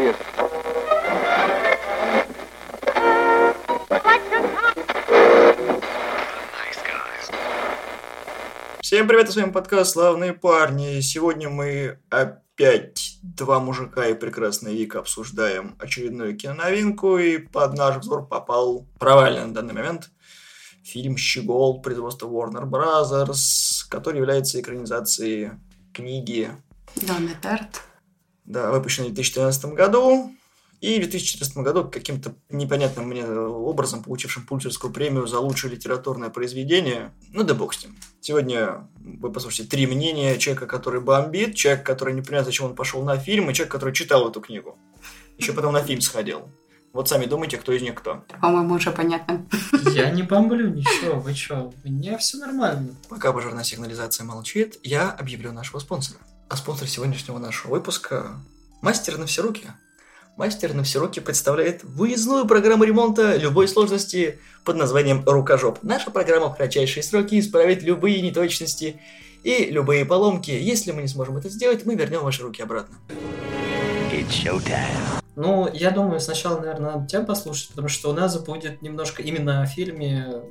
serious. Всем привет, с вами подкаст «Славные парни». Сегодня мы опять два мужика и прекрасная Вика обсуждаем очередную киноновинку, и под наш взор попал провальный на данный момент фильм «Щегол» производства Warner Brothers, который является экранизацией книги Донны Тарт. Да, выпущенной в 2014 году, и в 2014 году каким-то непонятным мне образом получившим Пульцерскую премию за лучшее литературное произведение. Ну да бог с ним. Сегодня вы послушаете три мнения человека, который бомбит, человек, который не понимает, зачем он пошел на фильм, и человек, который читал эту книгу. Еще потом на фильм сходил. Вот сами думайте, кто из них кто. По-моему, уже понятно. Я не бомблю ничего, вы чё? У меня все нормально. Пока пожарная сигнализация молчит, я объявлю нашего спонсора. А спонсор сегодняшнего нашего выпуска – Мастер на все руки. Мастер на все руки представляет выездную программу ремонта любой сложности под названием «Рукожоп». Наша программа в кратчайшие сроки исправит любые неточности и любые поломки. Если мы не сможем это сделать, мы вернем ваши руки обратно. Ну, я думаю, сначала, наверное, надо тебя послушать, потому что у нас будет немножко именно о фильме,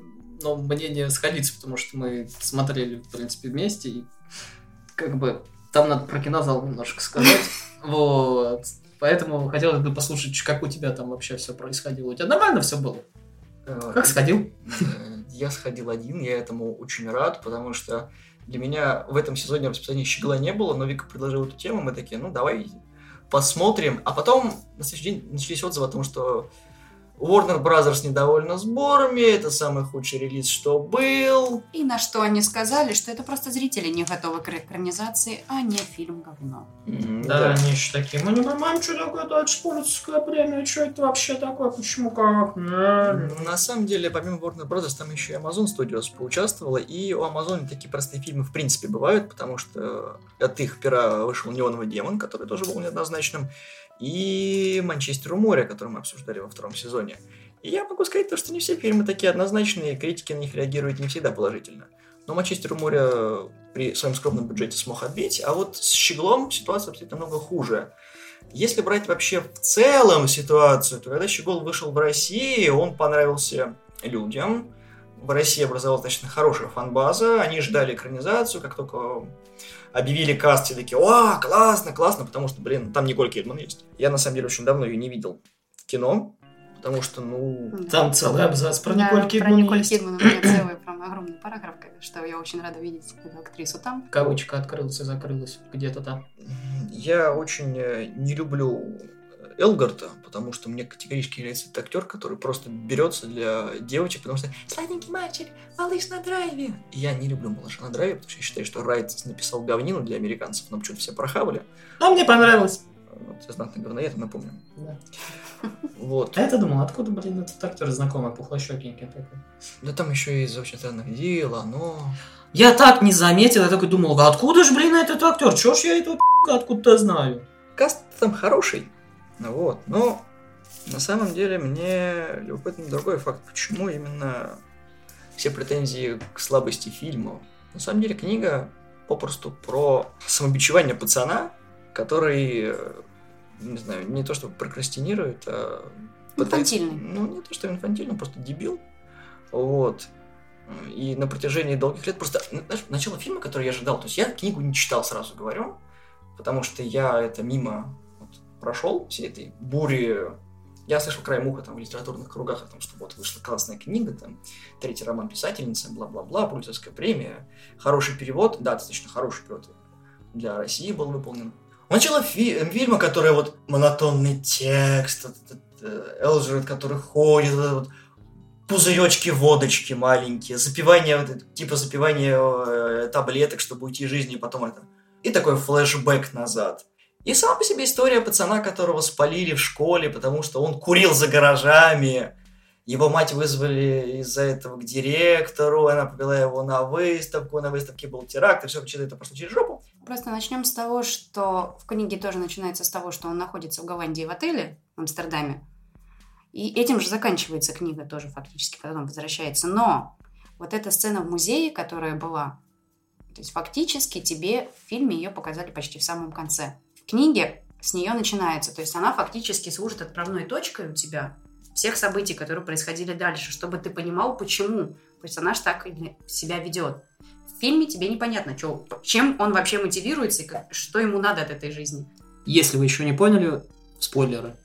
но мнение сходится, потому что мы смотрели, в принципе, вместе, и как бы там надо про кинозал немножко сказать. Вот. Поэтому хотелось бы послушать, как у тебя там вообще все происходило. У тебя нормально все было? Как сходил? Э, Я сходил один, я этому очень рад, потому что для меня в этом сезоне расписания щегла не было, но Вика предложила эту тему, мы такие, ну давай посмотрим. А потом на следующий день начались отзывы о том, что Warner Brothers недовольна сборами, это самый худший релиз, что был. И на что они сказали, что это просто зрители не готовы к экранизации, а не фильм говно. М, Да, они еще такие, мы не понимаем, что такое дальше Пулицкая премия, что это вообще такое, почему как? Не. На самом деле, помимо Warner Brothers, там еще и Amazon Studios поучаствовала, и у Amazon такие простые фильмы в принципе бывают, потому что от их пера вышел «Неоновый демон», который тоже был неоднозначным, и «Манчестер у моря», который мы обсуждали во втором сезоне. И я могу сказать то, что не все фильмы такие однозначные, критики на них реагируют не всегда положительно. Но «Манчестер у моря» при своем скромном бюджете смог отбить, а вот с «Щеглом» ситуация обстоит намного хуже. Если брать вообще в целом ситуацию, то когда «Щегол» вышел в России, он понравился людям. В России образовалась достаточно хорошая фан-база, они ждали экранизацию, как только объявили каст, все такие, о, классно, классно, потому что, блин, там Николь Кидман есть. Я, на самом деле, очень давно ее не видел в кино, потому что, ну, Там целый абзац про Да, Николь Про Кидман Николь есть. Кидман у меня целый прям огромный параграф, что я очень рада видеть эту актрису там. Кавычка открылась и закрылась где-то там. я очень э, не люблю Элгарта, потому что мне категорически нравится этот актер, который просто берется для девочек, потому что «Сладенький мальчик, малыш на драйве». И я не люблю малыша на драйве, потому что я считаю, что Райт написал говнину для американцев, но почему-то все прохавали. А мне понравилось. Вот, я знатный говноед, напомню. Да. Вот. А я-то думал, откуда, блин, этот актер знакомый, пухлощекенький такой. Да там еще из очень странных дел, но... Я так не заметил, я такой думал, а откуда же, блин, этот актер? Чё ж я этого пи***ка откуда-то знаю? Каст там хороший. Ну вот, но на самом деле мне любопытен другой факт, почему именно все претензии к слабости фильма. На самом деле книга попросту про самобичевание пацана, который, не знаю, не то что прокрастинирует, а... пытается- Инфантильный. Ну, не то, что инфантильный, просто дебил. Вот. И на протяжении долгих лет просто... Знаешь, начало фильма, который я ожидал, то есть я книгу не читал, сразу говорю, потому что я это мимо прошел, всей этой бури. Я слышал край муха там в литературных кругах о том, что вот вышла классная книга, там, третий роман писательницы, бла-бла-бла, Пульцерская премия, хороший перевод, да, достаточно хороший перевод для России был выполнен. Начало фи- фильма, который вот монотонный текст, э, Элджерет, который ходит, вот пузыречки водочки маленькие, запивание, вот типа запивание э, таблеток, чтобы уйти из жизни, и потом это. И такой флешбэк назад. И сама по себе история пацана, которого спалили в школе, потому что он курил за гаражами. Его мать вызвали из-за этого к директору, она повела его на выставку, на выставке был теракт, и все, что это пошло через жопу. Просто начнем с того, что в книге тоже начинается с того, что он находится в Голландии в отеле в Амстердаме. И этим же заканчивается книга тоже фактически, потом возвращается. Но вот эта сцена в музее, которая была, то есть фактически тебе в фильме ее показали почти в самом конце. В книге с нее начинается. То есть она фактически служит отправной точкой у тебя всех событий, которые происходили дальше, чтобы ты понимал, почему персонаж так себя ведет. В фильме тебе непонятно, что, чем он вообще мотивируется и как, что ему надо от этой жизни. Если вы еще не поняли, спойлеры.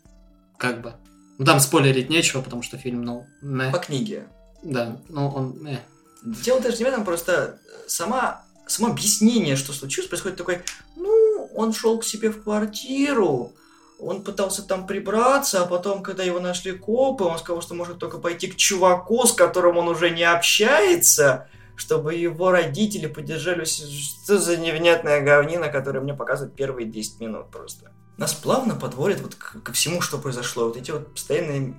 Как бы. Ну, там спойлерить нечего, потому что фильм, ну... Мeh. По книге. Да, ну он... Мeh. Дело даже не в этом, просто сама, само объяснение, что случилось, происходит такой, ну, он шел к себе в квартиру, он пытался там прибраться, а потом, когда его нашли копы, он сказал, что может только пойти к чуваку, с которым он уже не общается, чтобы его родители поддержали... Что за невнятная говнина, которая мне показывает первые 10 минут просто. Нас плавно подводит вот ко всему, что произошло. Вот эти вот постоянные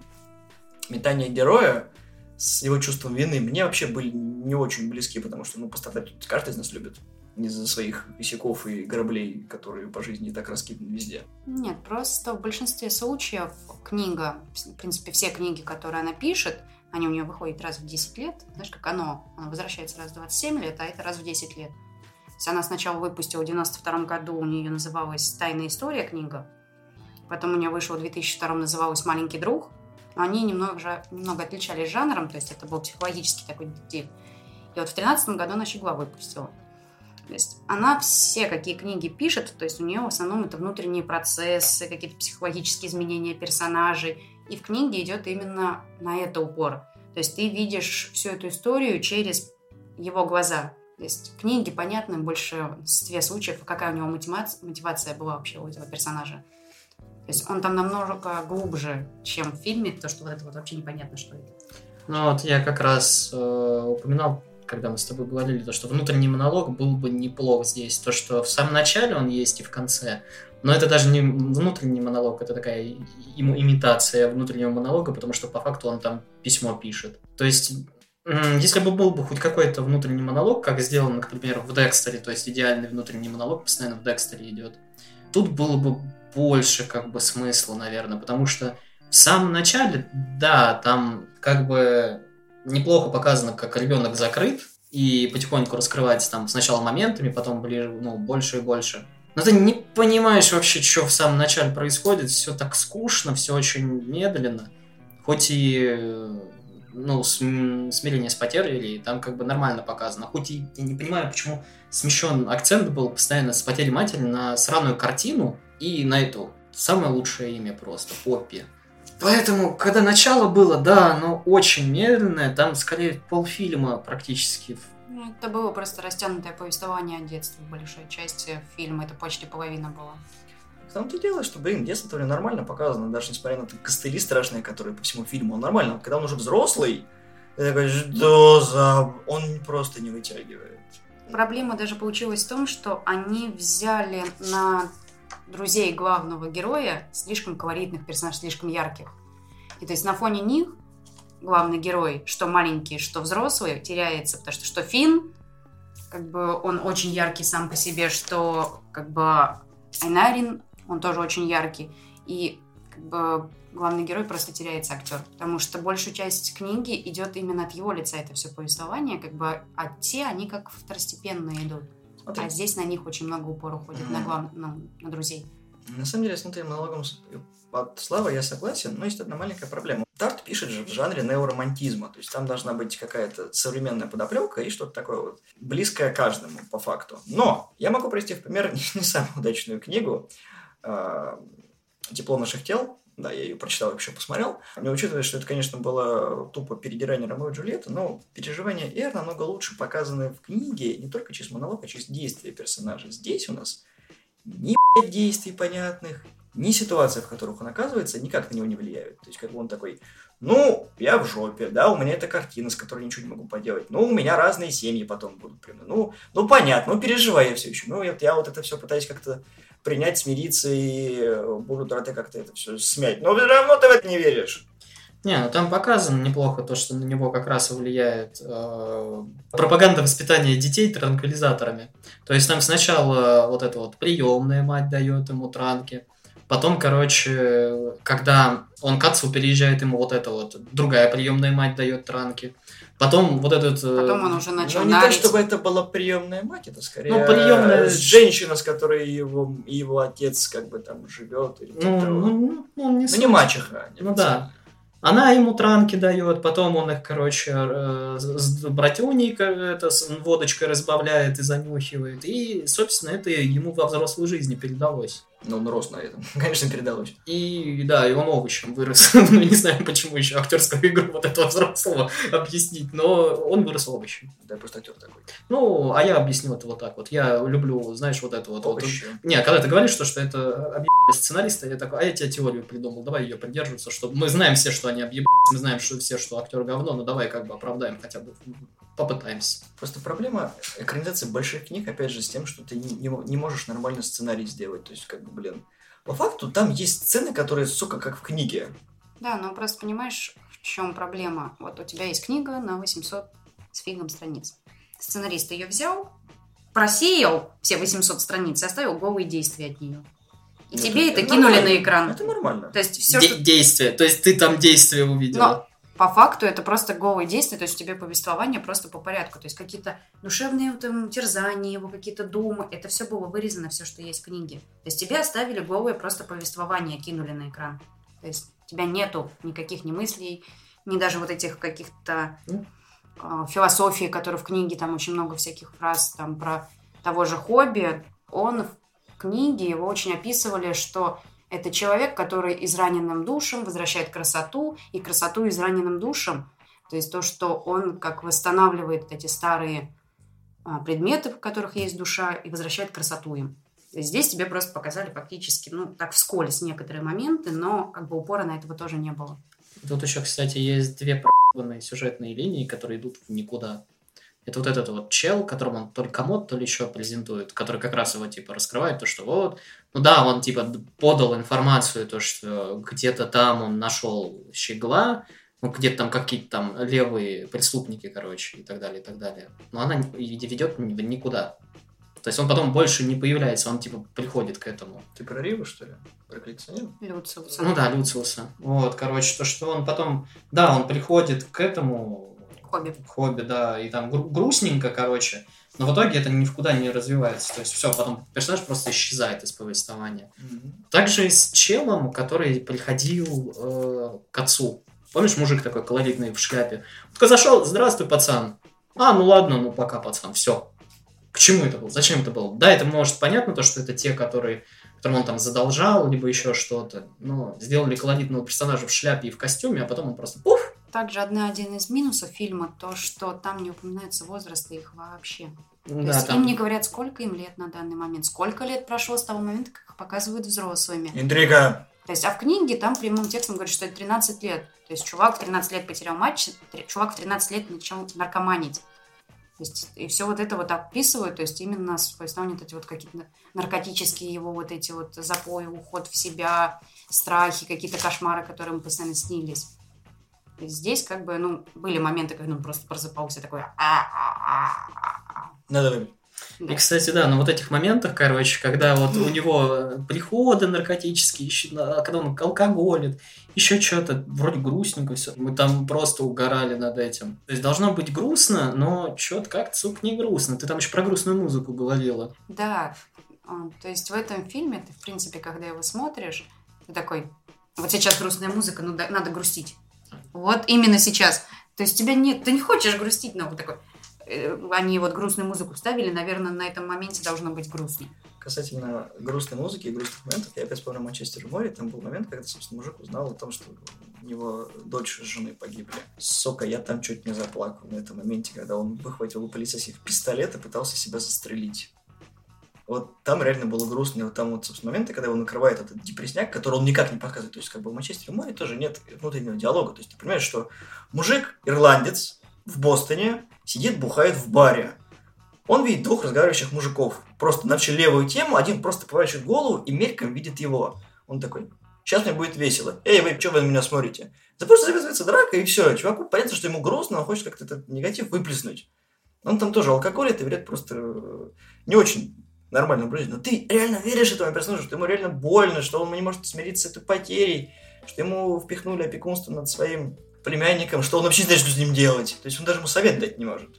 метания героя с его чувством вины мне вообще были не очень близки, потому что, ну, пострадать каждый из нас любит из-за своих косяков и граблей, которые по жизни так раскиданы везде. Нет, просто в большинстве случаев книга, в принципе, все книги, которые она пишет, они у нее выходят раз в 10 лет. Знаешь, как оно? Оно возвращается раз в 27 лет, а это раз в 10 лет. То есть она сначала выпустила в 92 году, у нее называлась «Тайная история» книга. Потом у нее вышла в 2002 называлась «Маленький друг». Они немного, немного отличались жанром, то есть это был психологический такой детектив. И вот в 2013 году она «Щегла» выпустила. Есть она все какие книги пишет, то есть у нее в основном это внутренние процессы, какие-то психологические изменения персонажей. И в книге идет именно на это упор. То есть ты видишь всю эту историю через его глаза. То есть в книге понятно в большинстве случаев, какая у него мотивация, мотивация была вообще у этого персонажа. То есть он там намного глубже, чем в фильме, то что вот это вот вообще непонятно, что это. Ну вот я как раз э, упоминал когда мы с тобой говорили, то, что внутренний монолог был бы неплох здесь. То, что в самом начале он есть и в конце. Но это даже не внутренний монолог, это такая ему имитация внутреннего монолога, потому что по факту он там письмо пишет. То есть, если бы был бы хоть какой-то внутренний монолог, как сделано, например, в Декстере, то есть идеальный внутренний монолог постоянно в Декстере идет, тут было бы больше как бы смысла, наверное, потому что в самом начале, да, там как бы неплохо показано, как ребенок закрыт, и потихоньку раскрывается там сначала моментами, потом ближе, ну, больше и больше. Но ты не понимаешь вообще, что в самом начале происходит, все так скучно, все очень медленно. Хоть и ну, смирение с потерей, там как бы нормально показано. Хоть и я не понимаю, почему смещен акцент был постоянно с потери матери на сраную картину и на эту. Самое лучшее имя просто, Поппи. Поэтому, когда начало было, да, оно очень медленное, там скорее полфильма практически. Ну, это было просто растянутое повествование о детстве в большой части фильма, это почти половина была. В том-то дело, что, блин, детство то нормально показано, даже несмотря на костыли страшные, которые по всему фильму, он нормально. Когда он уже взрослый, ты такой, что за... Он просто не вытягивает. Проблема даже получилась в том, что они взяли на друзей главного героя, слишком колоритных персонажей, слишком ярких. И то есть на фоне них главный герой, что маленький, что взрослый, теряется, потому что что Финн, как бы он очень яркий сам по себе, что как бы Айнарин, он тоже очень яркий. И как бы главный герой просто теряется актер, потому что большую часть книги идет именно от его лица это все повествование, как бы, а те, они как второстепенные идут. Смотри. А здесь на них очень много упора уходит, mm-hmm. на, глав... на, на друзей. На самом деле, с внутренним монологом от Славы я согласен, но есть одна маленькая проблема. Тарт пишет же в жанре неоромантизма, то есть там должна быть какая-то современная подоплека и что-то такое вот близкое каждому по факту. Но я могу привести в пример не, не самую удачную книгу «Тепло наших тел», да, я ее прочитал, вообще посмотрел. Не учитывая, что это, конечно, было тупо передирание Ромео и Джульетты, но переживания Эр намного лучше показаны в книге не только через монолог, а через действия персонажа. Здесь у нас ни действий понятных, ни ситуации, в которых он оказывается, никак на него не влияют. То есть, как бы он такой, ну, я в жопе, да, у меня эта картина, с которой ничего не могу поделать. Ну, у меня разные семьи потом будут. Ну, ну понятно, ну, переживаю я все еще. Ну, я, я вот это все пытаюсь как-то принять, смириться и э, будут рады как-то это все смять. Но все равно ты в это не веришь. Не, ну там показано неплохо то, что на него как раз влияет э, пропаганда воспитания детей транквилизаторами. То есть там сначала вот эта вот приемная мать дает ему транки, Потом, короче, когда он к отцу переезжает, ему вот это вот другая приемная мать дает транки. Потом вот этот... э, Потом он уже начал Ну, не то, чтобы это была приемная мать, это скорее Ну, приемная- э, женщина, с которой его, его отец как бы там живет. Или Ну, ну, ну, ну, не Ну, не мачеха. Ну да. Она ему транки дает, потом он их, короче, э, с братюней это, с водочкой разбавляет и занюхивает. И, собственно, это ему во взрослой жизни передалось. Ну, он рос на этом. Конечно, передалось. И да, и он овощем вырос. Ну, не знаю, почему еще актерскую игру вот этого взрослого объяснить, но он вырос овощем. Да, просто актер такой. Ну, а я объясню это вот так вот. Я люблю, знаешь, вот это вот. вот Овощи. не, когда ты говоришь, что, что это объебались сценаристы, я такой, а я тебе теорию придумал, давай ее придерживаться, чтобы мы знаем все, что они объебались, мы знаем что все, что актер говно, но давай как бы оправдаем хотя бы, попытаемся. Просто проблема экранизации больших книг, опять же, с тем, что ты не, не не можешь нормально сценарий сделать. То есть, как бы, блин, по факту там есть сцены, которые, сука, как в книге. Да, но просто понимаешь, в чем проблема? Вот у тебя есть книга на 800 с фигом страниц. Сценарист ее взял, просеял все 800 страниц и оставил голые действия от нее. И Ну, тебе это это кинули нормально. на экран. Это нормально. То есть все, Де- что... Действие, то есть ты там действие увидела. Но по факту это просто голые действия, то есть тебе повествование просто по порядку. То есть какие-то душевные там, терзания, его какие-то думы, это все было вырезано, все, что есть в книге. То есть тебе оставили голое просто повествование, кинули на экран. То есть у тебя нету никаких ни мыслей, ни даже вот этих каких-то Ну. а, философий, которые в книге, там очень много всяких фраз там про того же хобби. Он в книге, его очень описывали, что это человек, который израненным душем возвращает красоту, и красоту израненным душем. То есть то, что он как восстанавливает эти старые а, предметы, в которых есть душа, и возвращает красоту им. Здесь тебе просто показали фактически, ну, так вскользь некоторые моменты, но как бы упора на этого тоже не было. Тут еще, кстати, есть две сюжетные линии, которые идут в никуда. Это вот этот вот чел, которому он то ли комод, то ли еще презентует, который как раз его, типа, раскрывает, то, что вот, ну да, он, типа, подал информацию, то, что где-то там он нашел щегла, ну, где-то там какие-то там левые преступники, короче, и так далее, и так далее. Но она не- ведет никуда. То есть он потом больше не появляется, он, типа, приходит к этому. Ты про Риву, что ли? Про коллекционера? Люциус. Ну да, Люциуса. Вот, короче, то, что он потом... Да, он приходит к этому Хобби. хобби, да, и там гру- грустненько, короче. Но в итоге это ни в куда не развивается. То есть все, потом персонаж просто исчезает из повествования. Также и с челом, который приходил э, к отцу. Помнишь, мужик такой колоритный в шляпе? Только зашел, здравствуй, пацан. А, ну ладно, ну пока, пацан, все. К чему это было? Зачем это было? Да, это может понятно, то, что это те, которые, которым он там задолжал, либо еще что-то. Но сделали колоритного персонажа в шляпе и в костюме, а потом он просто пуф, Также одна, один из минусов фильма то, что там не упоминается возраст их вообще. То да, есть там- им не говорят, сколько им лет на данный момент, сколько лет прошло с того момента, как их показывают взрослыми. Интрига. То есть, а в книге там прямым текстом говорят, что это 13 лет. То есть чувак в 13 лет потерял мать, тр- чувак в 13 лет начал наркоманить. То есть, и все вот это вот описывают, то есть именно с вот эти вот какие-то наркотические его вот эти вот запои, уход в себя, страхи, какие-то кошмары, которые ему постоянно снились. Здесь как бы, ну, были моменты, когда он просто просыпался такой... Надо выбить. Да. И, кстати, да, на вот этих моментах, короче, когда вот у него приходы наркотические, еще, на- когда он алкоголит, еще что-то, вроде грустненько все. Мы там просто угорали над этим. То есть должно быть грустно, но что-то как-то, сука, не грустно. Ты там еще про грустную музыку говорила. Да, а, то есть в этом фильме ты, в принципе, когда его смотришь, ты такой, вот сейчас грустная музыка, ну да- надо грустить. Вот именно сейчас. То есть тебя нет, ты не хочешь грустить, но вот такой. э, Они вот грустную музыку вставили, наверное, на этом моменте должно быть грустно. Касательно грустной музыки и грустных моментов, я опять вспомнил Манчестер море. Там был момент, когда, собственно, мужик узнал о том, что у него дочь с женой погибли. Сука, я там чуть не заплакал на этом моменте, когда он выхватил у полицейских пистолет и пытался себя застрелить. Вот там реально было грустно. И вот там вот, собственно, моменты, когда его накрывает этот депресняк, который он никак не показывает. То есть, как бы в Манчестере море тоже нет внутреннего диалога. То есть, ты понимаешь, что мужик, ирландец, в Бостоне, сидит, бухает в баре. Он видит двух разговаривающих мужиков. Просто начали левую тему, один просто поворачивает голову и мельком видит его. Он такой, сейчас мне будет весело. Эй, вы, что вы на меня смотрите? Да просто завязывается драка, и все. Чуваку понятно, что ему грустно, он хочет как-то этот негатив выплеснуть. Он там тоже алкоголит и вред просто э, не очень образ жизни, но ты реально веришь этому персонажу, что ему реально больно, что он не может смириться с этой потерей, что ему впихнули опекунство над своим племянником, что он вообще не знает, что с ним делать. То есть он даже ему совет дать не может.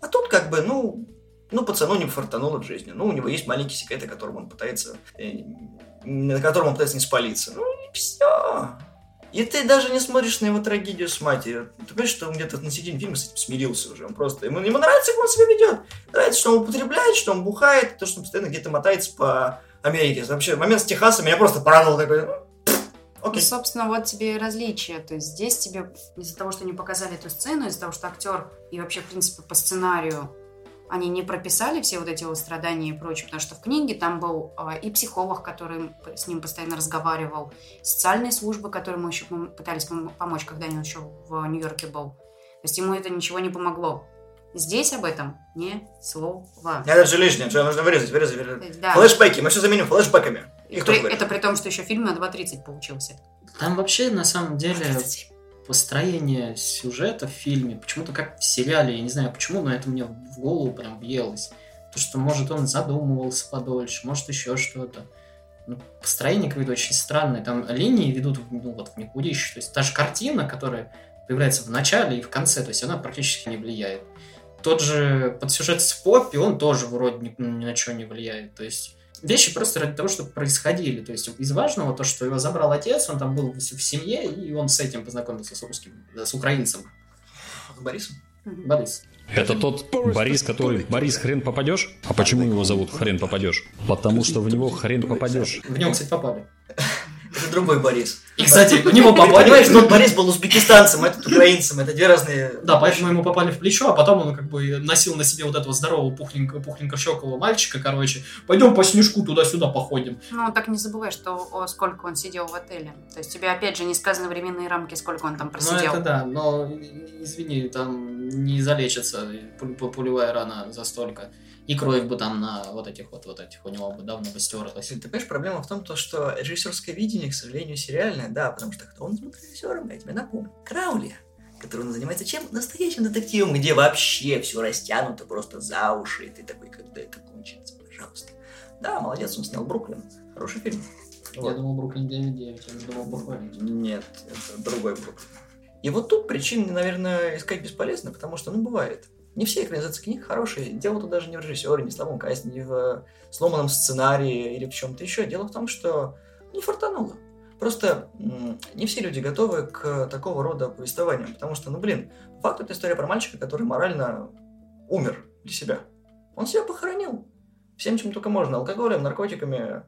А тут как бы, ну, ну, пацану не фартануло в жизни. Ну, у него есть маленький секрет, о котором он пытается, э, на котором он пытается не спалиться. Ну, и все. И ты даже не смотришь на его трагедию с матерью. Ты понимаешь, что он где-то на середине фильма с этим смирился уже. Он просто... Ему, ему нравится, как он себя ведет. Нравится, что он употребляет, что он бухает, то, что он постоянно где-то мотается по Америке. Вообще, момент с Техасом меня просто порадовал такой. ну, Окей. Ну, собственно, вот тебе и различие. То есть здесь тебе из-за того, что не показали эту сцену, из-за того, что актер и вообще, в принципе, по сценарию они не прописали все вот эти вот страдания и прочее, потому что в книге там был а, и психолог, который с ним постоянно разговаривал, социальные службы, которые мы еще пытались пом- помочь, когда он еще в Нью-Йорке был. То есть ему это ничего не помогло. Здесь об этом ни слова. Это же лишнее, что нужно вырезать, вырезать, вырезать. есть, да. Флэшбэки, мы все заменим флэшбэками. И при- это при том, что еще фильм на 2.30 получился. Там вообще, на самом деле, 27. Построение сюжета в фильме, почему-то как в сериале, я не знаю почему, но это мне в голову прям въелось. То, что, может, он задумывался подольше, может, еще что-то. Ну, построение какое-то очень странное. Там линии ведут ну, вот, в никудище. То есть та же картина, которая появляется в начале и в конце, то есть она практически не влияет. Тот же подсюжет с Поппи, он тоже вроде ни, ни на что не влияет. То есть вещи просто ради того, чтобы происходили. То есть из важного то, что его забрал отец, он там был в, семье, и он с этим познакомился с русским, да, с украинцем. Борисом? Борис. Это тот Борис, который... Борис, хрен попадешь? А почему его зовут хрен попадешь? Потому что в него хрен попадешь. В него, кстати, попали. Это другой Борис. И, кстати, в него попали. понимаешь, тот Борис был узбекистанцем, а этот украинцем. Это две разные... Да, поэтому ему попали в плечо, а потом он как бы носил на себе вот этого здорового пухленького, пухленько щекового мальчика, короче. Пойдем по снежку туда-сюда походим. Ну, так не забывай, что о, сколько он сидел в отеле. То есть тебе, опять же, не сказаны временные рамки, сколько он там Ну, просидел. это да, но, извини, там не залечится пулевая рана за столько. И кровь бы там на вот этих вот, вот этих у него бы давно бы стерлась. Ты понимаешь, проблема в том, то, что режиссерское видение, к сожалению, сериальное, да, потому что кто он был режиссером, я тебе напомню. Краули, который он занимается чем? Настоящим детективом, где вообще все растянуто просто за уши, и ты такой, когда это кончится, пожалуйста. Да, молодец, он снял Бруклин. Хороший фильм. Я Вот. думал, Бруклин 9-9, я думал похвалить. Нет, это другой Бруклин. И вот тут причин, наверное, искать бесполезно, потому что, ну, бывает. Не все экранизации книг хорошие. Дело тут даже не в режиссере, не в слабом касте, не в сломанном сценарии или в чем-то еще. Дело в том, что не фартануло. Просто не все люди готовы к такого рода повествованиям, потому что, ну, блин, по факту это история про мальчика, который морально умер для себя. Он себя похоронил всем, чем только можно, алкоголем, наркотиками,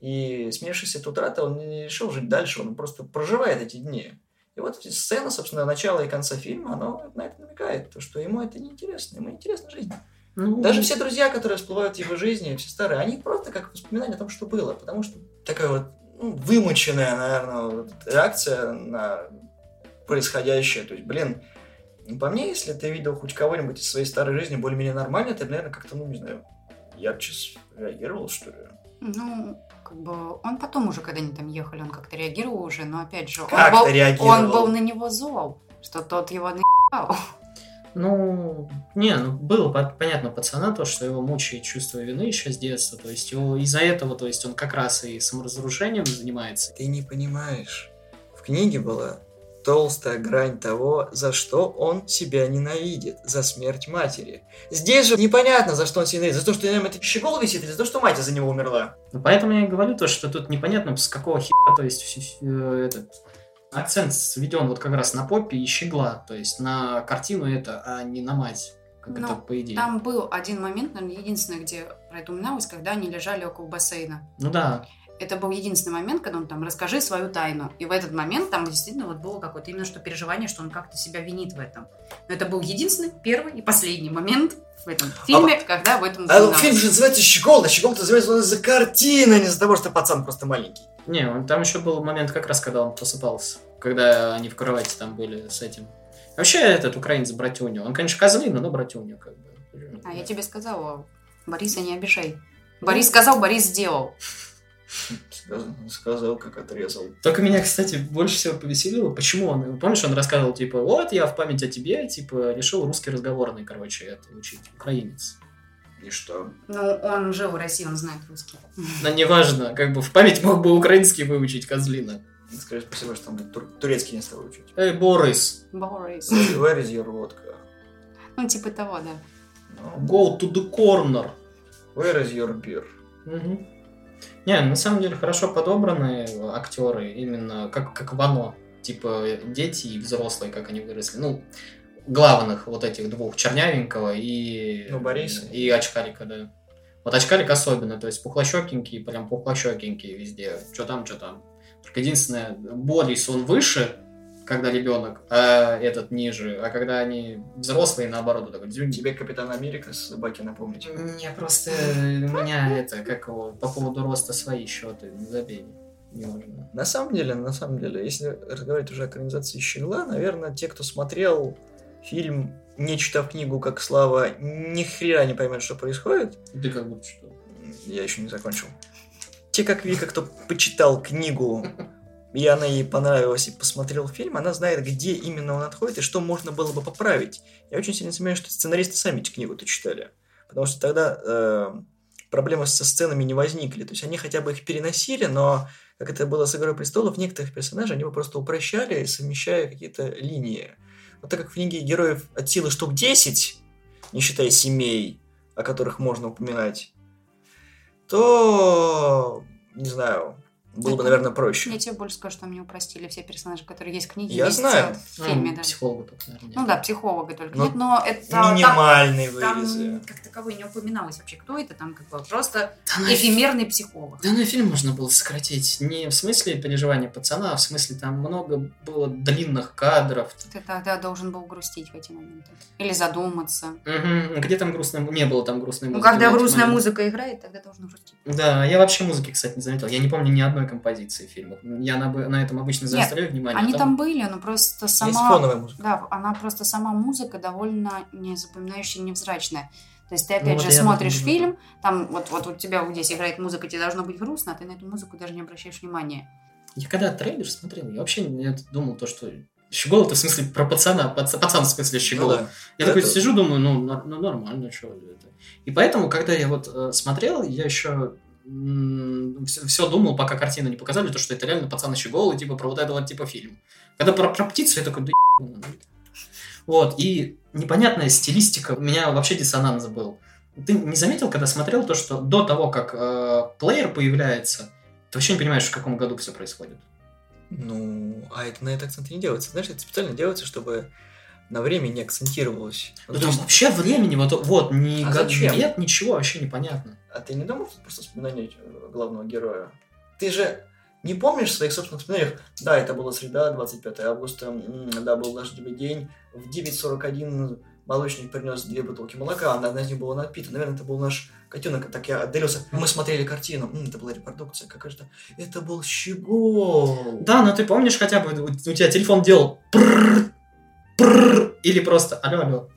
и смеявшись от утраты, он не решил жить дальше, он просто проживает эти дни. И вот сцена, собственно, начала и конца фильма, она на это намекает, то, что ему это неинтересно, ему интересна жизнь. Ну, Даже все друзья, которые всплывают в его жизни, все старые, они просто как воспоминания о том, что было, потому что такая вот ну, вымученная, наверное, вот реакция на происходящее. То есть, блин, по мне, если ты видел хоть кого-нибудь из своей старой жизни более-менее нормально, ты, наверное, как-то, ну, не знаю, ярче реагировал, что ли. Ну, как бы он потом уже, когда они там ехали, он как-то реагировал уже, но опять же, он был, реагировал. он был на него зол, что тот его наебал. Ну, не, ну было по- понятно пацана то, что его мучает чувство вины еще с детства. То есть его из-за этого, то есть он как раз и саморазрушением занимается. Ты не понимаешь. В книге была толстая грань того, за что он себя ненавидит, за смерть матери. Здесь же непонятно, за что он себя ненавидит, за то, что на нем этот щегол висит, или за то, что мать за него умерла. Ну, поэтому я и говорю то, что тут непонятно с какого хера, то есть э, этот акцент сведен вот как раз на попе и щегла, то есть на картину это, а не на мать, как Ну, это по идее. Там был один момент, наверное, единственный, где про это упоминалось, когда они лежали около бассейна. Ну да, Это был единственный момент, когда он там «расскажи свою тайну». И в этот момент там действительно вот было какое-то именно что переживание, что он как-то себя винит в этом. Но это был единственный, первый и последний момент в этом фильме, когда об этом А упоминалось. фильм же называется «Щегол», а «Щегол» называется из-за картины, а не из-за того, что пацан просто маленький. не, он- там еще был момент как раз, когда он просыпался, когда они в кровати там были с этим. Вообще этот украинец братюня, он, конечно, козлина, но братюня как бы. А я тебе сказала, Бориса не обижай. Борис сказал, Борис сделал. Сказал, сказал, как отрезал. Только меня, кстати, больше всего повеселило, почему он, помнишь, он рассказывал, типа, вот, я в память о тебе, типа, решил русский разговорный, короче, это учить, украинец. И что? Ну, он жил в России, он знает русский. Но неважно, как бы в память мог бы украинский выучить, козлина. Скажи спасибо, что там блядь, тур- турецкий не стал учить. Эй, Борис, Борис. Where is your vodka? Ну, типа того, да. Ну, go to the corner. Where is your beer? Мгм. Не, на самом деле хорошо подобраны актеры, именно как, как в «Оно». Типа дети и взрослые, как они выросли. Ну, главных вот этих двух, Чернявенького и... Ну, Бориса. И Очкарика, да. Вот Очкарик особенно, то есть пухлощекенький, прям пухлощекенький везде. Что там, что там. Только единственное, Борис, он выше, когда ребенок, а этот ниже. А когда они взрослые, наоборот, вот такой дзюнь. Тебе Капитан Америка с Баки напомнить? Мне просто, у меня это, как его, по поводу роста свои счеты, не забей. Не нужно. На самом деле, на самом деле, если разговаривать уже о экранизации Щегла, наверное, те, кто смотрел фильм, не читав книгу, как Слава, ни хрена не поймет, что происходит. Ты как будто что? Я еще не закончил. Те, как Вика, кто почитал книгу, и она ей понравилась, и посмотрел фильм, она знает, где именно он отходит и что можно было бы поправить. Я очень сильно сомневаюсь, что сценаристы сами эту книгу-то читали. Потому что тогда э, проблемы со сценами не возникли. То есть они хотя бы их переносили, но, как это было с «Игрой престолов», некоторых персонажей они бы просто упрощали, совмещая какие-то линии. Вот так как в книге героев от силы штук 10, не считая семей, о которых можно упоминать, то, не знаю, было бы, наверное, проще. Я тебе больше скажу, что мне упростили все персонажи, которые есть в книге. Я есть знаю. В фильме, Ну, да. Психолога только, наверное. Ну да, психолога только Ну, нет, но это там, Минимальные там вырезы. как таковой не упоминалось вообще, кто это, там как бы просто Да на, эфемерный психолог. да на фильм можно было сократить. Не в смысле переживания пацана, а в смысле там много было длинных кадров. Ты тогда должен был грустить в эти моменты. Или задуматься. Мгм. Где там грустная... Не было там грустной Ну, музыки. когда в эти грустная музыка играет, тогда должен грустить. Да, я вообще музыки, кстати, не заметил. Я не помню ни одной композиции фильма. Я на, на этом обычно заостряю внимание. Они а там были, но просто Есть сама... фоновая музыка. Да, она просто сама музыка довольно незапоминающая, невзрачная. То есть ты Ну, опять вот же этом смотришь фильм, там вот, вот у тебя вот здесь играет музыка, тебе должно быть грустно, а ты на эту музыку даже не обращаешь внимания. Я когда трейлер смотрел, я вообще не думал то, что... Щегол это в смысле про пацана, пац- пацан в смысле Щегол. Ну да. Я такой Это- сижу, думаю, ну, ну, нормально, что это. И поэтому, когда я вот э, смотрел, я еще все, думал, пока картину не показали, то, что это реально пацан Щегол, и типа про вот это вот типа фильм. Когда про, про птицу, я такой, да. Вот, и непонятная стилистика, у меня вообще диссонанс был. Ты не заметил, когда смотрел то, что до того, как э, плеер появляется, ты вообще не понимаешь, в каком году все происходит? Ну, а это на это акцент не делается. Знаешь, это специально делается, чтобы на время не акцентировалось. Ну, Ну, там есть, вообще времени, вот, вот ни А год, зачем? нет, ничего, вообще непонятно. А ты не думал, что это просто вспоминание э, главного героя? Ты же не помнишь своих собственных воспоминаниях? Да, это была среда, 25 августа, да, был дождливый день. В 9.41 молочник принес две бутылки молока, одна из них была напита. Наверное, это был наш котенок, так я отделился. Мы смотрели картину, М, это была репродукция, какая же Это был щегол. Да, но ты помнишь хотя бы, у, у тебя телефон делал прррр, прррр, или просто алло, алло.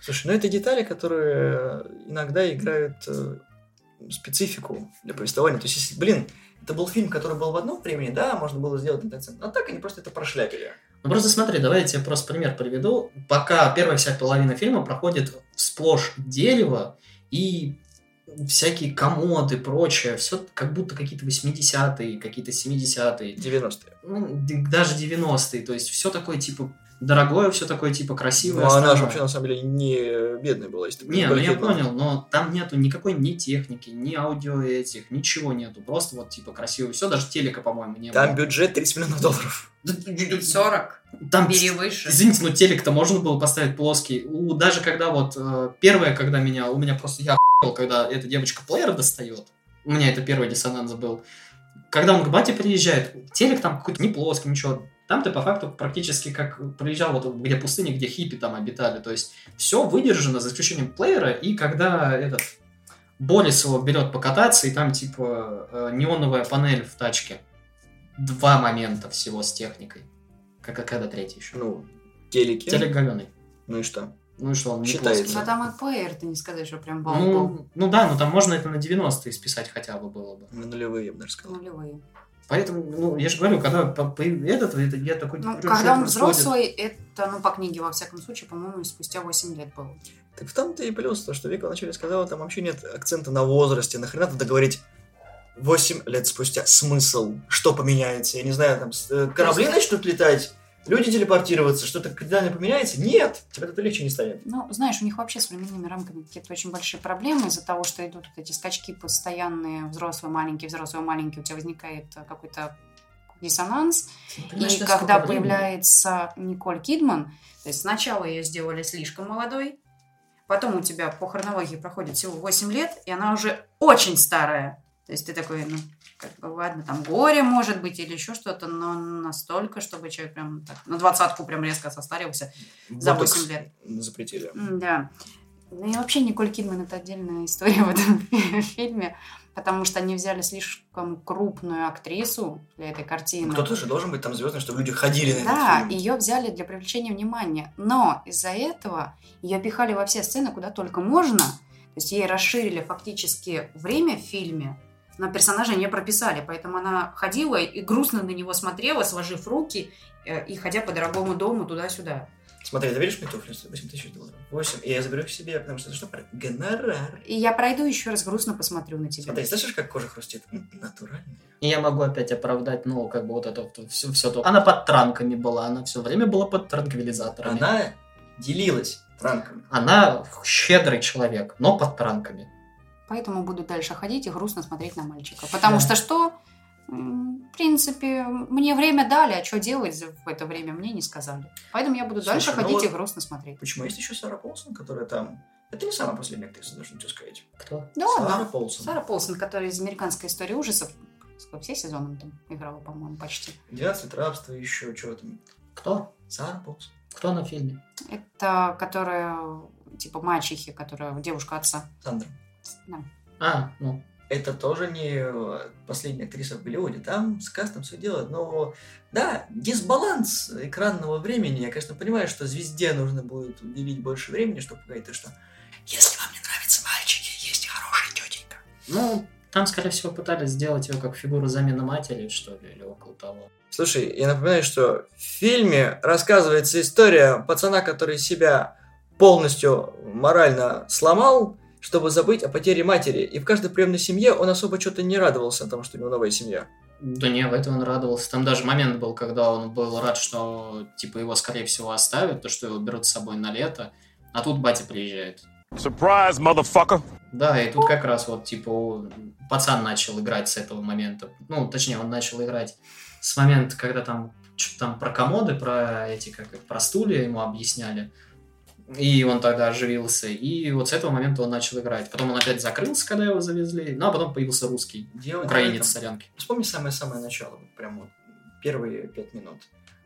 Слушай, ну это детали, которые иногда играют э, специфику для повествования. То есть, если, блин, это был фильм, который был в одном времени, да, можно было сделать акцент. А так они просто это прошляпили. Ну просто смотри, давай я тебе просто пример приведу. Пока первая вся половина фильма проходит сплошь дерево и всякие комоды, прочее, все как будто какие-то 80-е, какие-то 70-е, 90-е. ну, даже 90-е, то есть все такое типа дорогое, все такое типа красивое. Ну, она же вообще на самом деле не бедная была. Если ты Не, ну я понял, но там нету никакой ни техники, ни аудио этих, ничего нету. Просто вот типа красиво все, даже телека, по-моему, не Там было. бюджет 30 миллионов долларов. 40. Там, Бери выше. извините, но телек-то можно было поставить плоский. У, даже когда вот э, первое, когда меня, у меня просто я когда эта девочка плеер достает. У меня это первый диссонанс был. Когда он к бате приезжает, телек там какой-то не плоский, ничего. Там ты по факту практически как приезжал вот где пустыня, где хиппи там обитали. То есть все выдержано за исключением плеера. И когда этот Борис его берет покататься, и там типа э, неоновая панель в тачке. Два момента всего с техникой. Как а когда третий еще? Ну, телеки. Телек говёный. Ну и что? Ну и что, он не Считается. плоский. Но там и плеер, ты не сказать, что прям бомба. Ну, ну да, ну там можно это на 90-е списать хотя бы было бы. На нулевые, я бы даже сказал. Нулевые. Поэтому, ну, я же говорю, когда этот, это, я такой... Ну, говорю, когда он происходит? взрослый, это, ну, по книге, во всяком случае, по-моему, спустя 8 лет было. Так в том-то и плюс, то, что Вика вначале сказала, там вообще нет акцента на возрасте. Нахрена тогда говорить 8 лет спустя? Смысл? Что поменяется? Я не знаю, там э, корабли начнут летать? Люди телепортироваться? Что-то кардинально поменяется? Нет! Тебе этого легче не станет. Ну, знаешь, у них вообще с временными рамками какие-то очень большие проблемы из-за того, что идут вот эти скачки постоянные, взрослый, маленький, взрослый, маленький, у тебя возникает э, какой-то диссонанс. Понимаешь, И когда времени? появляется Николь Кидман, то есть сначала ее сделали слишком молодой, потом у тебя по хронологии проходит всего 8 лет, и она уже очень старая. То есть ты такой, ну, как бы, ладно, там горе может быть или еще что-то, но настолько, чтобы человек прям так на двадцатку прям резко состарился. За Ботокс 8 лет. Запретили. Да. Ну и вообще Николь Кидман это отдельная история в этом фильме, потому что они взяли слишком крупную актрису для этой картины. Кто-то же должен быть там звездным, чтобы люди ходили на Да, этот фильм. ее взяли для привлечения внимания. Но из-за этого ее пихали во все сцены, куда только можно. То есть ей расширили фактически время в фильме, но персонажа не прописали. Поэтому она ходила и грустно на него смотрела, сложив руки э, и ходя по дорогому дому туда-сюда. Смотри, ты веришь мне туфли? 8 тысяч долларов. 8. И я заберу их себе, потому что это что? Гонорар. И я пройду еще раз грустно посмотрю на тебя. Смотри, слышишь, как кожа хрустит? Натурально. И я могу опять оправдать, ну, как бы вот это вот все, все то. Она под транками была, она все время была под транквилизаторами. Она делилась транками. Она щедрый человек, но под транками. Поэтому буду дальше ходить и грустно смотреть на мальчика. Потому Да. что что? В принципе, мне время дали, а что делать в это время мне не сказали. Поэтому я буду Слушай, дальше ну ходить вот- и грустно смотреть. Почему есть еще Сара Полсон, которая там... Это не самая последняя актриса, должен тебе сказать. Кто? Да, Сара да. Полсон. Сара Полсон, которая из американской истории ужасов, сколько, все сезоны там играла, по-моему, почти. 12 лет рабства, еще что там. Кто? Сара Полсон. Кто на фильме? Это которая, типа, мачехи, которая девушка отца. Сандра. Да. А, ну, Это тоже не э, последняя актриса в Голливуде. Там с кастом все делают. Но да, дисбаланс экранного времени. Я, конечно, понимаю, что звезде нужно будет уделить больше времени, чтобы говорить то, что если вам не нравятся мальчики, есть хорошая тетенька. ну, там, скорее всего, пытались сделать ее как фигуру замены матери, что ли, или около того. Слушай, я напоминаю, что в фильме рассказывается история пацана, который себя полностью морально сломал, чтобы забыть о потере матери. И в каждой приемной семье он особо что-то не радовался тому, что у него новая семья. Да не, в этом он радовался. Там даже момент был, когда он был рад, что, типа, его, скорее всего, оставят, то, что его берут с собой на лето. А тут батя приезжает. Surprise, motherfucker! Да, и тут как раз вот, типа, пацан начал играть с этого момента. Ну, точнее, он начал играть с момента, когда там что-то там про комоды, про эти, как про стулья ему объясняли. И он тогда оживился. И вот с этого момента он начал играть. Потом он опять закрылся, когда его завезли. Ну, а потом появился русский. Дело Украинец солянки. Вспомни самое-самое начало, вот прям вот первые пять минут.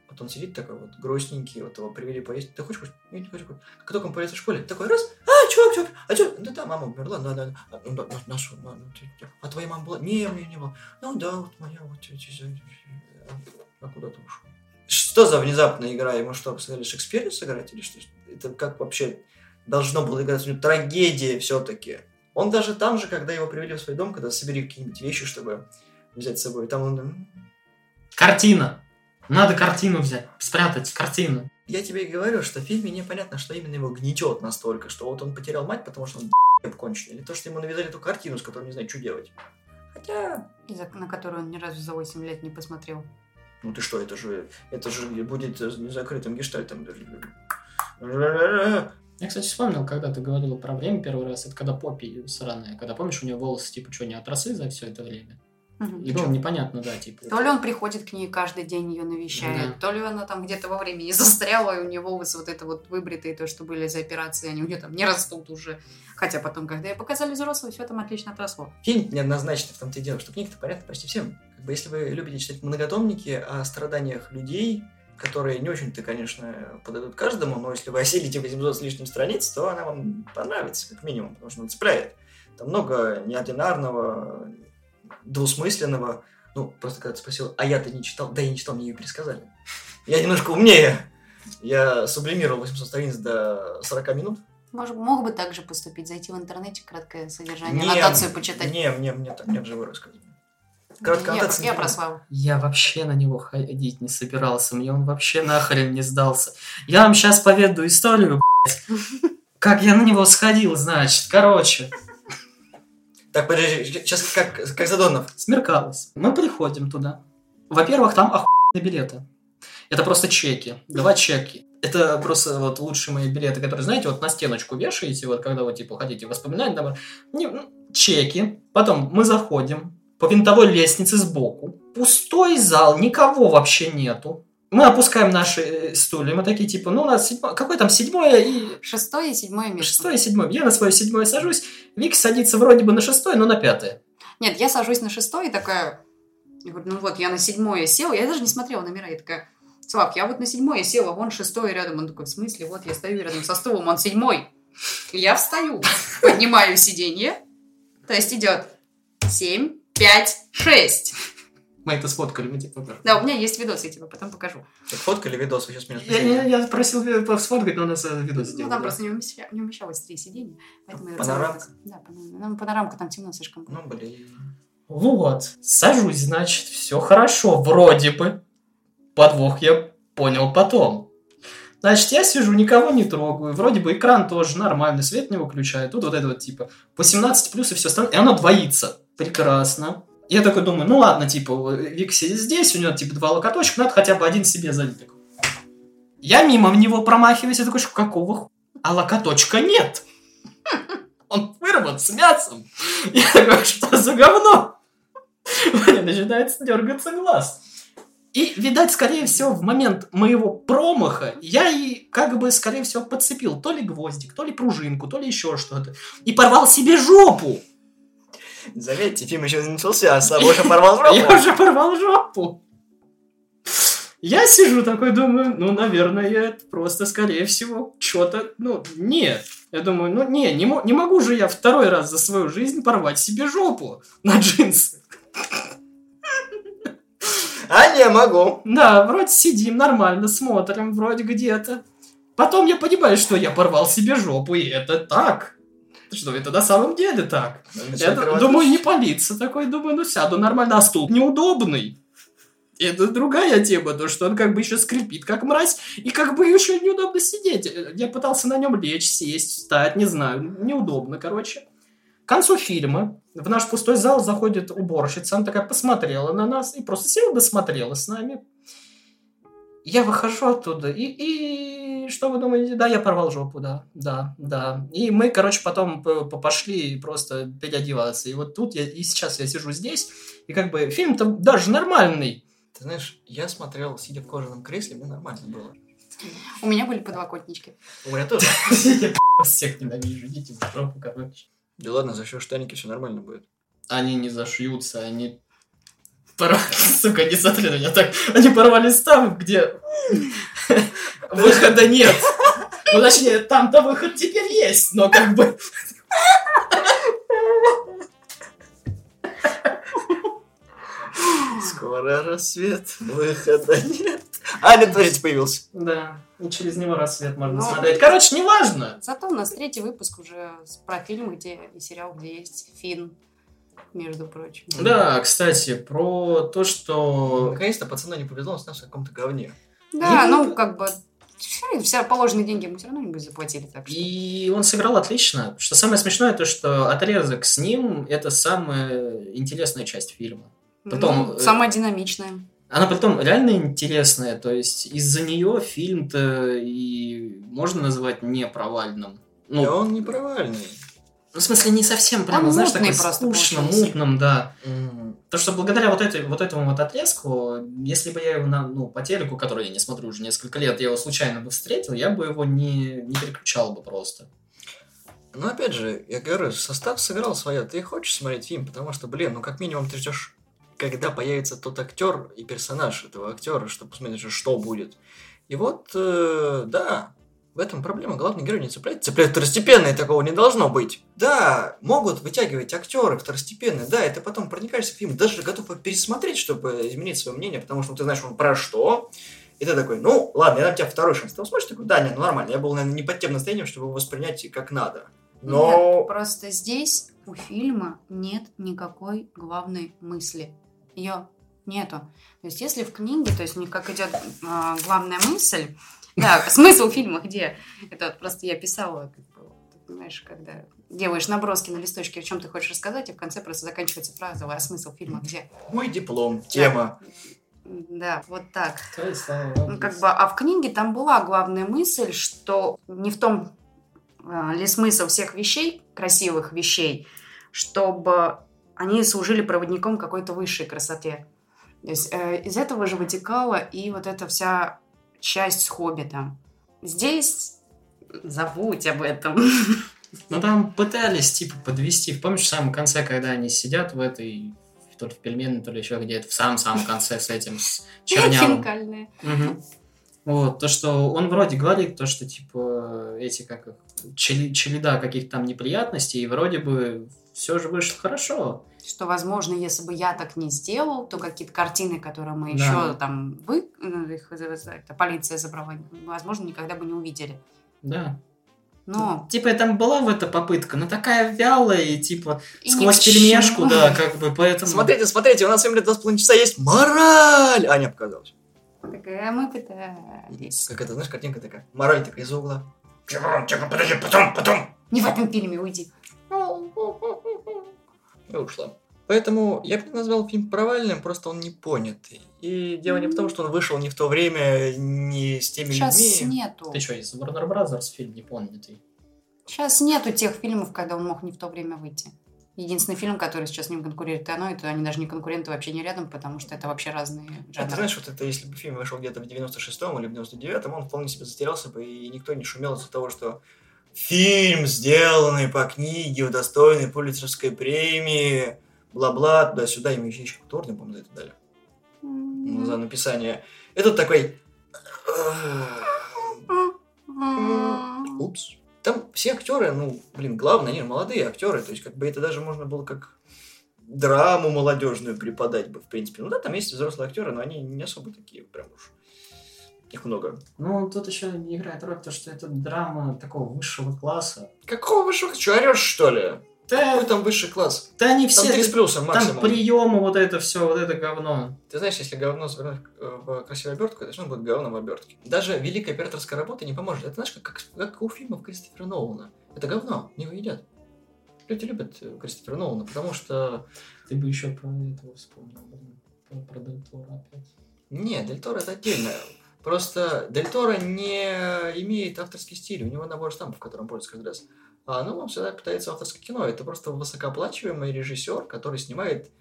Вот он сидит такой вот грустненький, вот его привели поесть. Ты хочешь? Нет, не хочу. Как только он появится в школе, такой раз, а, чувак, чувак, а чё? Да, да, мама умерла, да, да, да. А, ну, да, на- наша, да, ты- ты- а твоя мама была? Не, у меня не было. Ну да, вот моя, вот, а куда ты ушел? Что за внезапная игра? Ему что, посмотрели Шекспира сыграть или что? Это как вообще должно было играть? У него трагедия все-таки. Он даже там же, когда его привели в свой дом, когда собери какие-нибудь вещи, чтобы взять с собой, там он... Картина! Надо картину взять, спрятать картину. Я тебе и говорю, что в фильме непонятно, что именно его гнетет настолько, что вот он потерял мать, потому что он конченый, или то, что ему навязали эту картину, с которой не знает, что делать. Хотя, на которую он ни разу за 8 лет не посмотрел. Ну ты что, это же, это же будет э, закрытым гештальтом. Я, кстати, вспомнил, когда ты говорил про время первый раз, это когда Поппи сраная, когда, помнишь, у нее волосы, типа, что, не отросли за все это время? И ну, непонятно, да, типа. То ли он приходит к ней каждый день ее навещает, Да. то ли она там где-то во времени застряла, и у нее волосы вот это вот выбритые, то, что были за операции, они у нее там не растут уже. Хотя потом, когда ей показали взрослую, все там отлично отросло. Фильм неоднозначный в том-то и дело, что книга-то понятна почти всем. Как бы, если вы любите читать многотомники о страданиях людей, которые не очень-то, конечно, подойдут каждому, но если вы осилите 800 с лишним страниц, то она вам понравится, как минимум, потому что она цепляет. Там много неординарного, двусмысленного. Ну, просто когда ты спросил, а я-то не читал, да я не читал, мне ее пересказали. Я немножко умнее. Я сублимировал 800 страниц до 40 минут. Может, мог бы также поступить, зайти в интернете, краткое содержание, Не, аннотацию почитать. Не, мне, мне так нет живой рассказывания. Коротко, Я, аннотация я не про. Славу. Я вообще на него ходить не собирался. Мне он вообще нахрен не сдался. Я вам сейчас поведу историю, блядь. Как я на него сходил, значит. Короче, Так, подожди, сейчас как, как Задонов. смеркалось. Мы приходим туда. Во-первых, там охуенные билеты. Это просто чеки. Два чеки. Это просто вот лучшие мои билеты, которые, знаете, вот на стеночку вешаете, вот когда вы, типа, хотите воспоминать, там, не- ну, чеки. Потом мы заходим по винтовой лестнице сбоку. Пустой зал, никого вообще нету. Мы опускаем наши э, стулья, мы такие, типа, ну, у нас седьмое, какое там седьмое и Шестое и седьмое место. шестое, и седьмое. Я на свое седьмое сажусь, Вик садится вроде бы на шестое, но на пятое. Нет, я сажусь на шестое и такая... Я говорю, ну вот, я на седьмое села. Я даже не смотрела номера. Я такая, Слав, я вот на седьмое села, вон шестое рядом. Он такой, в смысле? Вот я стою рядом со стулом, он седьмой. Я встаю, поднимаю сиденье. То есть идет семь, пять, шесть. Мы это сфоткали, мы типа... Да, у меня есть видос, я тебе потом покажу. Так фотка или видос? Вы сейчас меня Я, я, я просил сфоткать, но у нас видос Ну, сделал. там да. просто не, умеща- не умещалось три сиденья. Поэтому я Панорамка? Да, панорам- нам панорамка там темно слишком. Ну, блин. Вот. Сажусь, значит, все хорошо, вроде бы. Подвох я понял потом. Значит, я сижу, никого не трогаю. Вроде бы экран тоже нормальный, свет не выключаю. Тут вот это вот типа 18 плюс и все остальное. И оно двоится. Прекрасно. Я такой думаю, ну ладно, типа, Вик сидит здесь, у него типа два локоточка, надо хотя бы один себе залить. Я мимо в него промахиваюсь, я такой, что какого. А локоточка нет. Он вырван с мясом. Я такой, что за говно? Мне начинает дергаться глаз. И, видать, скорее всего, в момент моего промаха я и как бы, скорее всего, подцепил то ли гвоздик, то ли пружинку, то ли еще что-то. И порвал себе жопу. Заметьте, фильм еще не начался, а Слава уже порвал жопу. Я уже порвал жопу. Я сижу такой, думаю, ну, наверное, это просто, скорее всего, что-то, ну, нет. Я думаю, ну, не, не, не могу же я второй раз за свою жизнь порвать себе жопу на джинсы. А, не, могу. Да, вроде сидим нормально, смотрим, вроде где-то. Потом я понимаю, что я порвал себе жопу, и это так. Что это на самом деле так. Д- думаю, не палиться такой, думаю, ну сяду нормально, а стул неудобный. Это другая тема, то что он как бы еще скрипит, как мразь, и как бы еще неудобно сидеть. Я пытался на нем лечь, сесть, встать, не знаю, неудобно, короче. К концу фильма в наш пустой зал заходит уборщица, она такая посмотрела на нас и просто села досмотрела с нами. Я выхожу оттуда, и, и что вы думаете? Да, я порвал жопу, да, да, да. И мы, короче, потом пошли просто переодеваться. И вот тут я, и сейчас я сижу здесь, и как бы фильм-то даже нормальный. Ты знаешь, я смотрел, сидя в кожаном кресле, мне нормально было. У меня были подлокотнички. У меня тоже. Я всех ненавижу, идите в жопу, короче. Да ладно, за счет штаники все нормально будет. Они не зашьются, они... Порвали, сука, не смотри на меня так. Они порвались там, где выхода нет. Ну, точнее, там-то выход теперь есть, но как бы... Скоро рассвет, выхода нет. А, нет, подождите, появился. Да, и через него рассвет можно Ну. смотреть. Короче, неважно. Зато у нас третий выпуск уже про фильм, где и сериал, где есть Финн, между прочим. Да, кстати, про то, что... Наконец-то пацану не повезло, он снялся в каком-то говне. Да, И- ну, как бы, все, все положенные деньги мы все равно не заплатили, так что... И он сыграл отлично. Что самое смешное, то что отрезок с ним это самая интересная часть фильма. потом, Ну, э, самая динамичная. Она потом реально интересная, то есть из-за нее фильм-то и можно назвать не провальным. Ну, Да он не провальный. В смысле, не совсем прямо, Он знаешь, мутный такой просто скучно, мутным, да. То, что благодаря вот, этой, вот этому вот отрезку, если бы я его на, ну, по телеку, который я не смотрю уже несколько лет, я его случайно бы встретил, я бы его не, не переключал бы просто. Ну, опять же, я говорю, состав сыграл свое. Ты хочешь смотреть фильм, потому что, блин, ну, как минимум, ты ждешь, когда появится тот актер и персонаж этого актера, чтобы посмотреть, что будет. И вот, э, да, в этом проблема. Главный герой не цепляет. Цепляет второстепенные, такого не должно быть. Да, могут вытягивать актеры второстепенные, да, и ты потом проникаешься в фильм, даже готов пересмотреть, чтобы изменить свое мнение, потому что ты знаешь, он про что, и ты такой, ну, ладно, я дам тебе второй шанс. Ты смотришь, такой, да, нет, ну нормально, я был, наверное, не под тем настроением, чтобы его воспринять как надо. Но... Нет, просто здесь у фильма нет никакой главной мысли. ее нету. То есть если в книге, то есть у них как идет а, главная мысль, да, смысл фильма где? Это вот просто я писала, как бы, ты понимаешь, когда делаешь наброски на листочке, о чем ты хочешь рассказать, и в конце просто заканчивается фраза, а смысл фильма где? Мой диплом, тема. Да, вот так. Ну, как бы, а в книге там была главная мысль, что не в том а, ли смысл всех вещей, красивых вещей, чтобы они служили проводником какой-то высшей красоте. То есть э, из этого же вытекала и вот эта вся часть с «Хоббитом». Здесь забудь об этом. Ну, там пытались, типа, подвести. Помнишь, в самом конце, когда они сидят в этой, то ли в пельменной, то ли еще где-то, в самом-самом конце с этим, с чернявым. Мгм. Вот, то, что он вроде говорит, то, что, типа, эти, как их, чели- череда каких-то там неприятностей, и вроде бы все же вышло хорошо. Что, возможно, если бы я так не сделал, то какие-то картины, которые мы Да. еще там вы, ну, их, э, это, полиция забрала, возможно, никогда бы не увидели. Да. Но Типа, там была в эта попытка, но такая вялая, и, типа, и сквозь пельмешку, да, как бы, поэтому... Смотрите, смотрите, у нас 7 лет 2,5 часа есть мораль! Аня показалась. Такая, мы пытались. Как это, знаешь, картинка такая. Мораль такая из угла. Чего, чего, подожди, потом, потом. Не в этом фильме уйди. И ушла. Поэтому я бы не назвал фильм провальным, просто он не понятый. И дело не в том, что он вышел не в то время, не с теми Сейчас людьми. нету. Ты что, из Warner Brothers фильм не понятый? Сейчас нету тех фильмов, когда он мог не в то время выйти. Единственный фильм, который сейчас с ним конкурирует, и оно, это они даже не конкуренты вообще не рядом, потому что это вообще разные А ты жанры. знаешь, вот это, если бы фильм вышел где-то в 96-м или в 99-м, он вполне себе затерялся бы, и никто не шумел из-за того, что фильм, сделанный по книге, удостоенный Пулитцеровской премии, бла-бла, туда-сюда, ему еще еще культурный, по-моему, за это дали. Ну, за написание. Этот такой... Упс. Там все актеры, ну, блин, главное, они молодые актеры, то есть как бы это даже можно было как драму молодежную преподать бы, в принципе. Ну да, там есть взрослые актеры, но они не особо такие, прям уж. Их много. Ну, тут еще не играет роль то, что это драма такого высшего класса. Какого высшего? Че, орешь, что ли? Да, Какой там высший класс? да они Там все... 3 с плюсом Там максимум. приемы, вот это все, вот это говно. Ты знаешь, если говно завернуть э, в красивую обертку, это что будет говно в обертке. Даже великая операторская работа не поможет. Это знаешь, как, как, как у фильмов Кристофера Нолана. Это говно, не едят. Люди любят э, Кристофера Нолана, потому что... Ты бы еще про этого вспомнил, блин. Про, про Дель опять. Не, Дель это отдельно. Просто Дель Торо не имеет авторский стиль, у него набор штампов, которым пользуется каждый раз. А ну, он всегда пытается авторское кино. Это просто высокооплачиваемый режиссер, который снимает,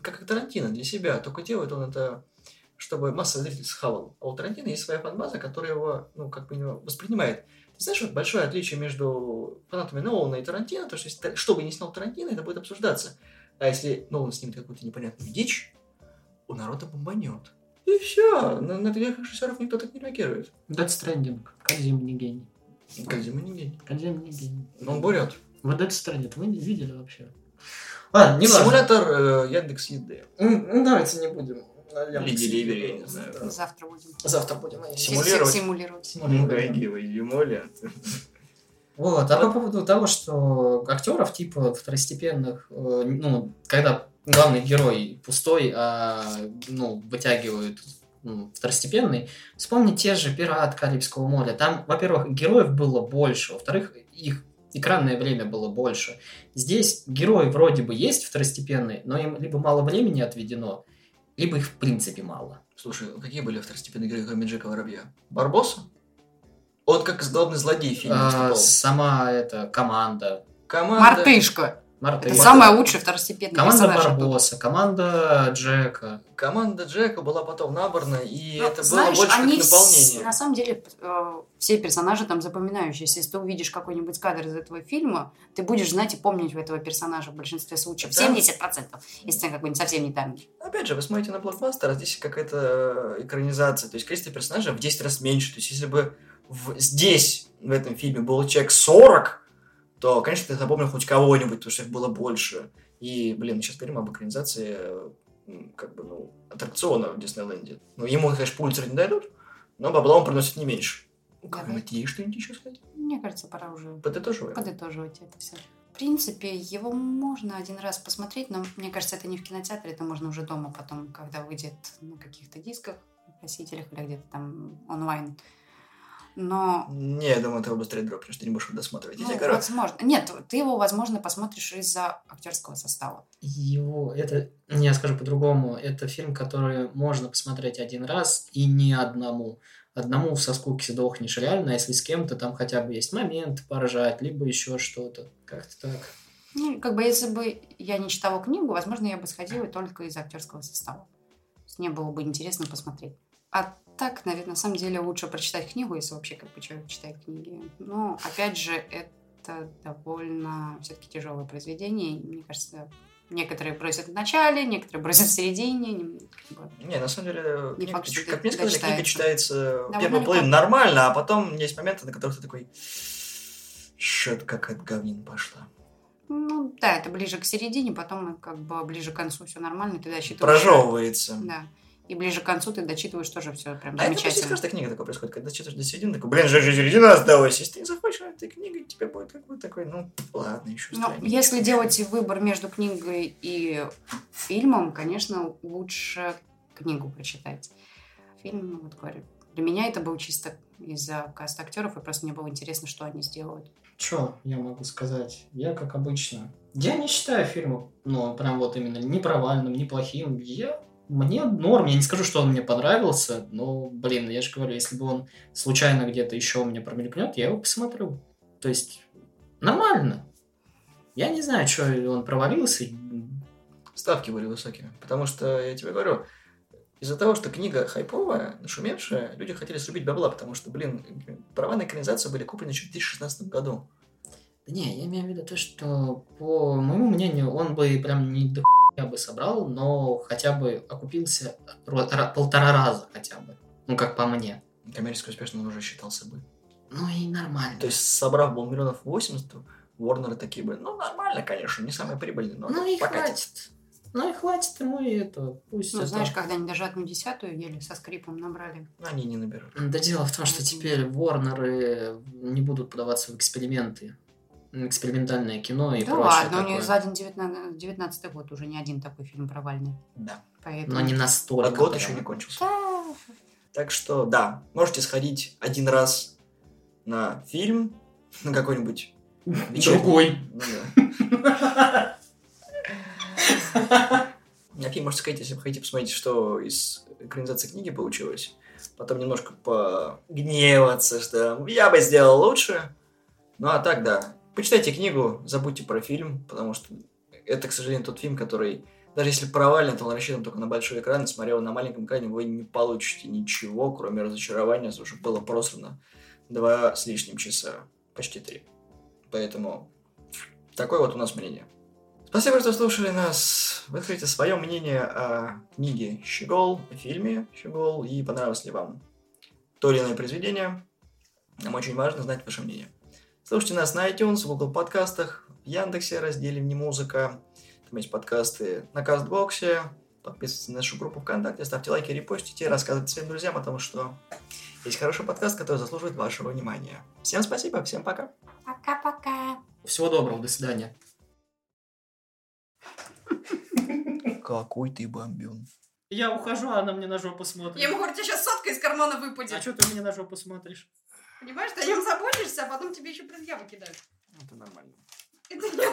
как и Тарантино, для себя. Только делает он это, чтобы массовый зритель схавал. А у Тарантино есть своя фанбаза, которая его, ну, как бы воспринимает. Ты знаешь, вот большое отличие между фанатами Нолана и Тарантино, то что если, что бы ни снял Тарантино, это будет обсуждаться. А если Нолан снимет какую-то непонятную дичь, у народа бомбанет. И все. На, на таких режиссеров никто так не реагирует. Dead Stranding. Кодзима не гений. Кодзима не гений. Кодзима не гений. Но он бурет. Вот Dead Stranding вы не видели вообще? Ладно, не Симулятор э, Яндекс Еды. Ну, давайте не будем. Или Деливери, я не знаю. Да. Завтра будем Завтра будем. Симулировать. симулировать. Ну, Гайгиевый, Емоля. Вот, а по поводу того, что актеров типа второстепенных, э, ну, когда главный герой пустой, а ну, вытягивают ну, второстепенный, вспомни те же «Пират Карибского моря». Там, во-первых, героев было больше, во-вторых, их экранное время было больше. Здесь герои вроде бы есть второстепенные, но им либо мало времени отведено, либо их в принципе мало. Слушай, ну какие были второстепенные герои, кроме Джека Воробья? Барбоса? Он как главный злодей в фильме А, сама эта команда. Команда... Мартышка. Марта Это самая лучшая второстепенная Команда. Барбоса, команда Джека. Команда Джека была потом набрана, и Ну, это знаешь, было больше они как вс- наполнение. на самом деле э, все персонажи там запоминающиеся. Если ты увидишь какой-нибудь кадр из этого фильма, ты будешь знать и помнить этого персонажа в большинстве случаев. Да. 70%, если ты какой-нибудь совсем не там. Опять же, вы смотрите на блокбастер, а здесь какая-то э, экранизация. То есть количество персонажей в 10 раз меньше. То есть если бы в- здесь, в этом фильме, был человек 40, то, конечно, ты запомнил хоть кого-нибудь, потому что их было больше. И, блин, мы сейчас говорим об экранизации как бы, ну, аттракциона в Диснейленде. Ну, ему, конечно, пульцер не дадут, но бабла он приносит не меньше. Ну, как ты есть что-нибудь еще сказать? Мне кажется, пора уже Подытоживаем. подытоживать это все. В принципе, его можно один раз посмотреть, но мне кажется, это не в кинотеатре, это можно уже дома потом, когда выйдет на каких-то дисках, носителях или где-то там онлайн. Но Не, я думаю, ты его быстрее дропнешь, ты не будешь его досматривать. Ну, говорю, возможно. Нет, ты его, возможно, посмотришь из-за актерского состава. Его, это, не, я скажу по-другому, это фильм, который можно посмотреть один раз и не одному. Одному со скуки сдохнешь реально, а если с кем-то там хотя бы есть момент поржать, либо еще что-то. Как-то так. Ну, как бы, если бы я не читала книгу, возможно, я бы сходила только из-за актерского состава. То есть Мне было бы интересно посмотреть. А так, наверное, на самом деле лучше прочитать книгу, если вообще как бы человек читает книги. Но, опять же, это довольно все-таки тяжелое произведение. Мне кажется, некоторые бросят в начале, некоторые бросят в середине. не- как бы. Не, на самом деле, Не книга- факт, что как мне сказали, книга дочитаешь. читается Довольно первую половину нормально, а потом есть моменты, на которых ты такой, что-то какая-то говнина пошла. Ну, да, это ближе к середине, потом как бы ближе к концу все нормально, ты досчитываешь. Прожевывается. Да. И ближе к концу ты дочитываешь тоже все прям А это замечательно. каждой книгой такое происходит, когда читаешь до середины, такой, блин, же середина осталась. Если ты не захочешь этой книгой, тебе будет как бы такой, ну, ладно, еще Ну, если делать выбор между книгой и фильмом, конечно, лучше книгу прочитать. Фильм, ну, вот говорю, для меня это был чисто из-за каста актеров, и просто мне было интересно, что они сделают. Что я могу сказать? Я, как обычно, я не считаю фильм, ну, прям вот именно ни провальным, ни плохим. Я мне норм, я не скажу, что он мне понравился, но, блин, я же говорю, если бы он случайно где-то еще у меня промелькнет, я его посмотрю. То есть, нормально. Я не знаю, что он провалился. Ставки были высокими. Потому что, я тебе говорю, из-за того, что книга хайповая, нашумевшая, люди хотели срубить бабла, потому что, блин, права на экранизацию были куплены еще в 2016 году. Да не, я имею в виду то, что, по моему мнению, он бы прям не до я бы собрал, но хотя бы окупился полтора раза хотя бы. Ну, как по мне. Коммерчески успешно он уже считался бы. Ну и нормально. То есть, собрав был миллионов 80, Warner такие были, ну, нормально, конечно, не самый прибыльный, но Ну и покатит. хватит. Ну и хватит ему и это. Пусть Ну, это- знаешь, когда они даже одну десятую еле со скрипом набрали. Они не наберут. Да дело в том, что теперь Ворнеры не будут подаваться в эксперименты. Экспериментальное кино и да прочее ладно, у такое. них за один 19 19 год уже не один такой фильм провальный. Да. Поэтому... Но не настолько. А год прям. еще не кончился. Да. Так что, да, можете сходить один раз на фильм, на какой-нибудь. Другой. Ну да. На фильм можете сходить, если вы хотите посмотреть, что из экранизации книги получилось. Потом немножко погневаться, что я бы сделал лучше. Ну а так, да. Почитайте книгу, забудьте про фильм, потому что это, к сожалению, тот фильм, который, даже если провален, то он рассчитан только на большой экран, и смотря на маленьком экране, вы не получите ничего, кроме разочарования, потому что было просрано два с лишним часа, почти три. Поэтому такое вот у нас мнение. Спасибо, что слушали нас. Выскажите свое мнение о книге «Щегол», о фильме «Щегол» и понравилось ли вам то или иное произведение. Нам очень важно знать ваше мнение. Слушайте нас на iTunes, в Google подкастах, в Яндексе, разделе «Вне музыка». Там есть подкасты на Кастбоксе. Подписывайтесь на нашу группу ВКонтакте, ставьте лайки, репостите, рассказывайте своим друзьям о том, что есть хороший подкаст, который заслуживает вашего внимания. Всем спасибо, всем пока. Пока-пока. Всего доброго, до свидания. Какой ты бомбен. Я ухожу, а она мне на жопу смотрит. Я ему говорю, тебе сейчас сотка из кармана выпадет. А что ты мне на жопу смотришь? Понимаешь, ты о нем заботишься, а потом тебе еще предъявы кидают. Это нормально. Это не